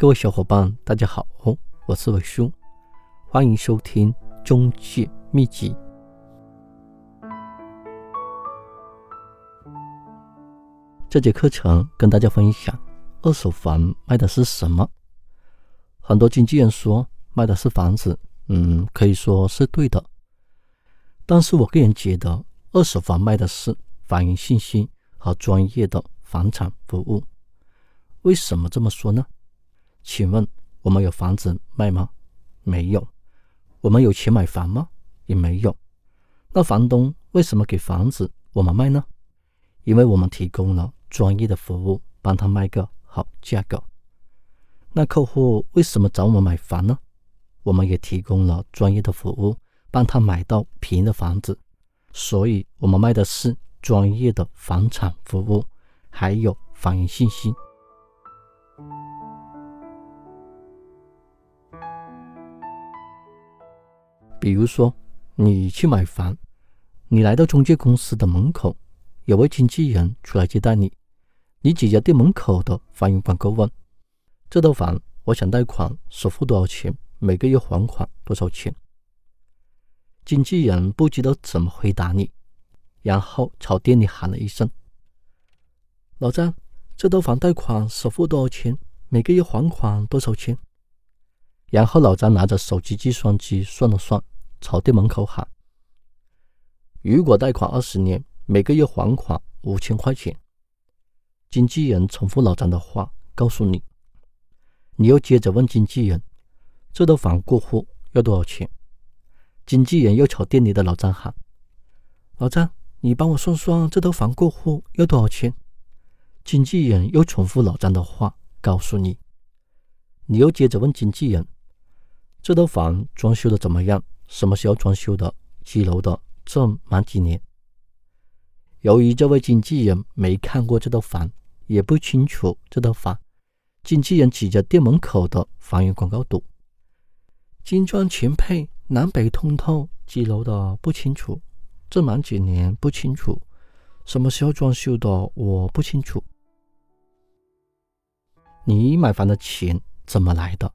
各位小伙伴，大家好，我是伟叔，欢迎收听中介秘籍。这节课程跟大家分享，二手房卖的是什么？很多经纪人说卖的是房子，嗯，可以说是对的。但是我个人觉得，二手房卖的是房源信息和专业的房产服务。为什么这么说呢？请问我们有房子卖吗？没有。我们有钱买房吗？也没有。那房东为什么给房子我们卖呢？因为我们提供了专业的服务，帮他卖个好价格。那客户为什么找我们买房呢？我们也提供了专业的服务，帮他买到便宜的房子。所以，我们卖的是专业的房产服务，还有房源信息。比如说，你去买房，你来到中介公司的门口，有位经纪人出来接待你。你指着店门口的房源广告问：“这套房我想贷款，首付多少钱？每个月还款多少钱？”经纪人不知道怎么回答你，然后朝店里喊了一声：“老张，这套房贷款首付多少钱？每个月还款多少钱？”然后老张拿着手机计算机算了算。朝店门口喊：“如果贷款二十年，每个月还款五千块钱。”经纪人重复老张的话，告诉你。你又接着问经纪人：“这套房过户要多少钱？”经纪人又朝店里的老张喊：“老张，你帮我算算这套房过户要多少钱？”经纪人又重复老张的话，告诉你。你又接着问经纪人：“这套房装修的怎么样？”什么时候装修的？几楼的？这满几年？由于这位经纪人没看过这套房，也不清楚这套房，经纪人指着店门口的房源广告赌：精装全配，南北通透，几楼的不清楚，这满几年不清楚，什么时候装修的我不清楚。你买房的钱怎么来的？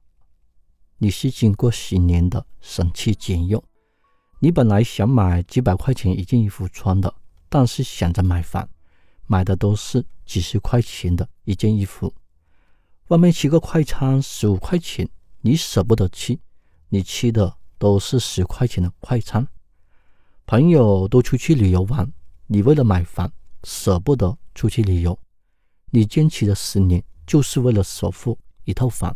你是经过十年的省吃俭用，你本来想买几百块钱一件衣服穿的，但是想着买房，买的都是几十块钱的一件衣服。外面吃个快餐十五块钱，你舍不得吃，你吃的都是十块钱的快餐。朋友都出去旅游玩，你为了买房舍不得出去旅游，你坚持了十年，就是为了首付一套房。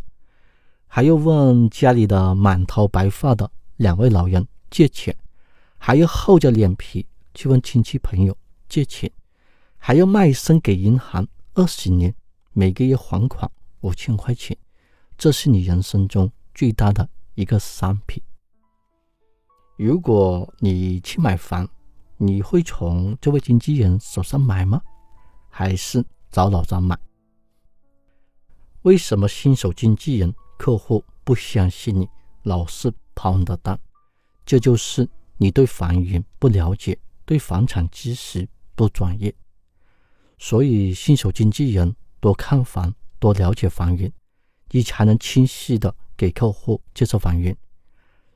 还要问家里的满头白发的两位老人借钱，还要厚着脸皮去问亲戚朋友借钱，还要卖身给银行二十年，每个月还款五千块钱，这是你人生中最大的一个商品。如果你去买房，你会从这位经纪人手上买吗？还是找老张买？为什么新手经纪人？客户不相信你，老是跑你的单，这就是你对房源不了解，对房产知识不专业。所以，新手经纪人多看房，多了解房源，你才能清晰的给客户介绍房源。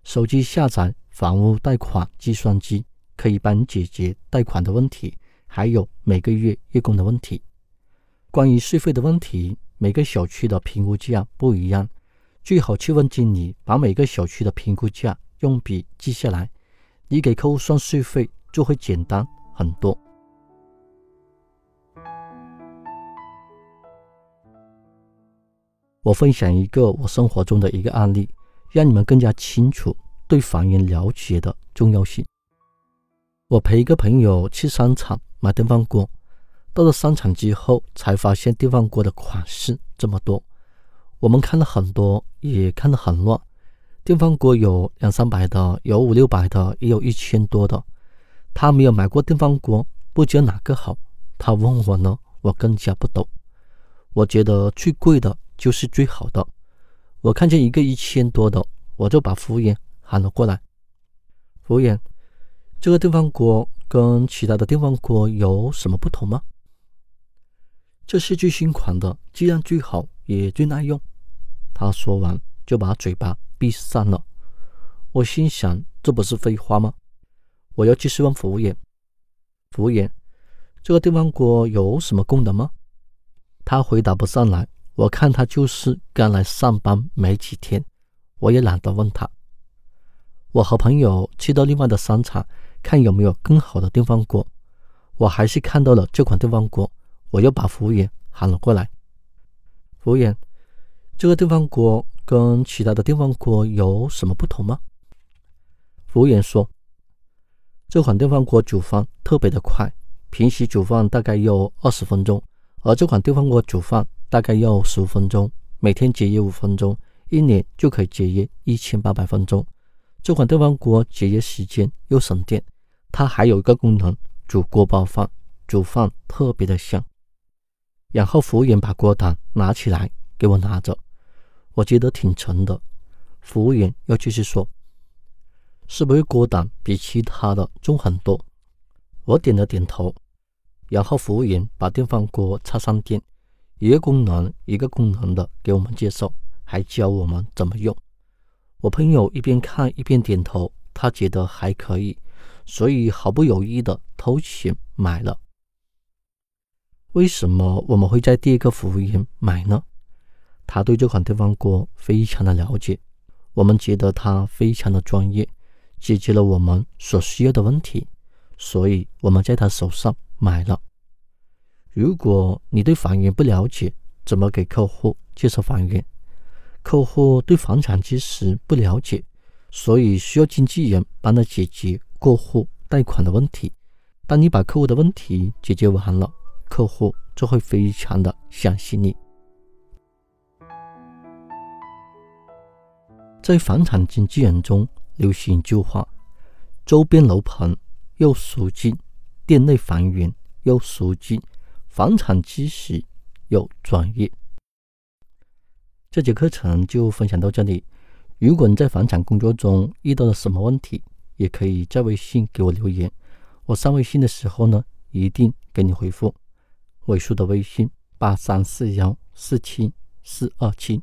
手机下载房屋贷款计算机，可以帮你解决贷款的问题，还有每个月月供的问题。关于税费的问题，每个小区的评估价不一样。最好去问经理，把每个小区的评估价用笔记下来，你给客户算税费就会简单很多。我分享一个我生活中的一个案例，让你们更加清楚对房源了解的重要性。我陪一个朋友去商场买电饭锅，到了商场之后才发现电饭锅的款式这么多。我们看了很多，也看得很乱。电饭锅有两三百的，有五六百的，也有一千多的。他没有买过电饭锅，不知道哪个好。他问我呢，我更加不懂。我觉得最贵的就是最好的。我看见一个一千多的，我就把服务员喊了过来。服务员，这个电饭锅跟其他的电饭锅有什么不同吗？这是最新款的，质量最好，也最耐用。他说完就把嘴巴闭上了。我心想，这不是废话吗？我又继续问服务员：“服务员，这个电饭锅有什么功能吗？”他回答不上来。我看他就是刚来上班没几天，我也懒得问他。我和朋友去到另外的商场看有没有更好的电饭锅，我还是看到了这款电饭锅。我又把服务员喊了过来：“服务员，这个电饭锅跟其他的电饭锅有什么不同吗？”服务员说：“这款电饭锅煮饭特别的快，平时煮饭大概要二十分钟，而这款电饭锅煮饭大概要十五分钟，每天节约五分钟，一年就可以节约一千八百分钟。这款电饭锅节约时间又省电，它还有一个功能，煮锅包饭，煮饭特别的香。”然后服务员把锅胆拿起来给我拿着，我觉得挺沉的。服务员又继续说。是不是锅胆比其他的重很多？我点了点头。然后服务员把电饭锅插上电，一个功能一个功能的给我们介绍，还教我们怎么用。我朋友一边看一边点头，他觉得还可以，所以毫不犹豫的掏钱买了。为什么我们会在第一个服务员买呢？他对这款电饭锅非常的了解，我们觉得他非常的专业。解决了我们所需要的问题，所以我们在他手上买了。如果你对房源不了解，怎么给客户介绍房源？客户对房产知识不了解，所以需要经纪人帮他解决过户贷款的问题。当你把客户的问题解决完了，客户就会非常的相信你。在房产经纪人中。流行一句话：周边楼盘又熟悉，店内房源又熟悉，房产知识又专业。这节课程就分享到这里。如果你在房产工作中遇到了什么问题，也可以在微信给我留言。我上微信的时候呢，一定给你回复。尾数的微信：八三四幺四七四二七。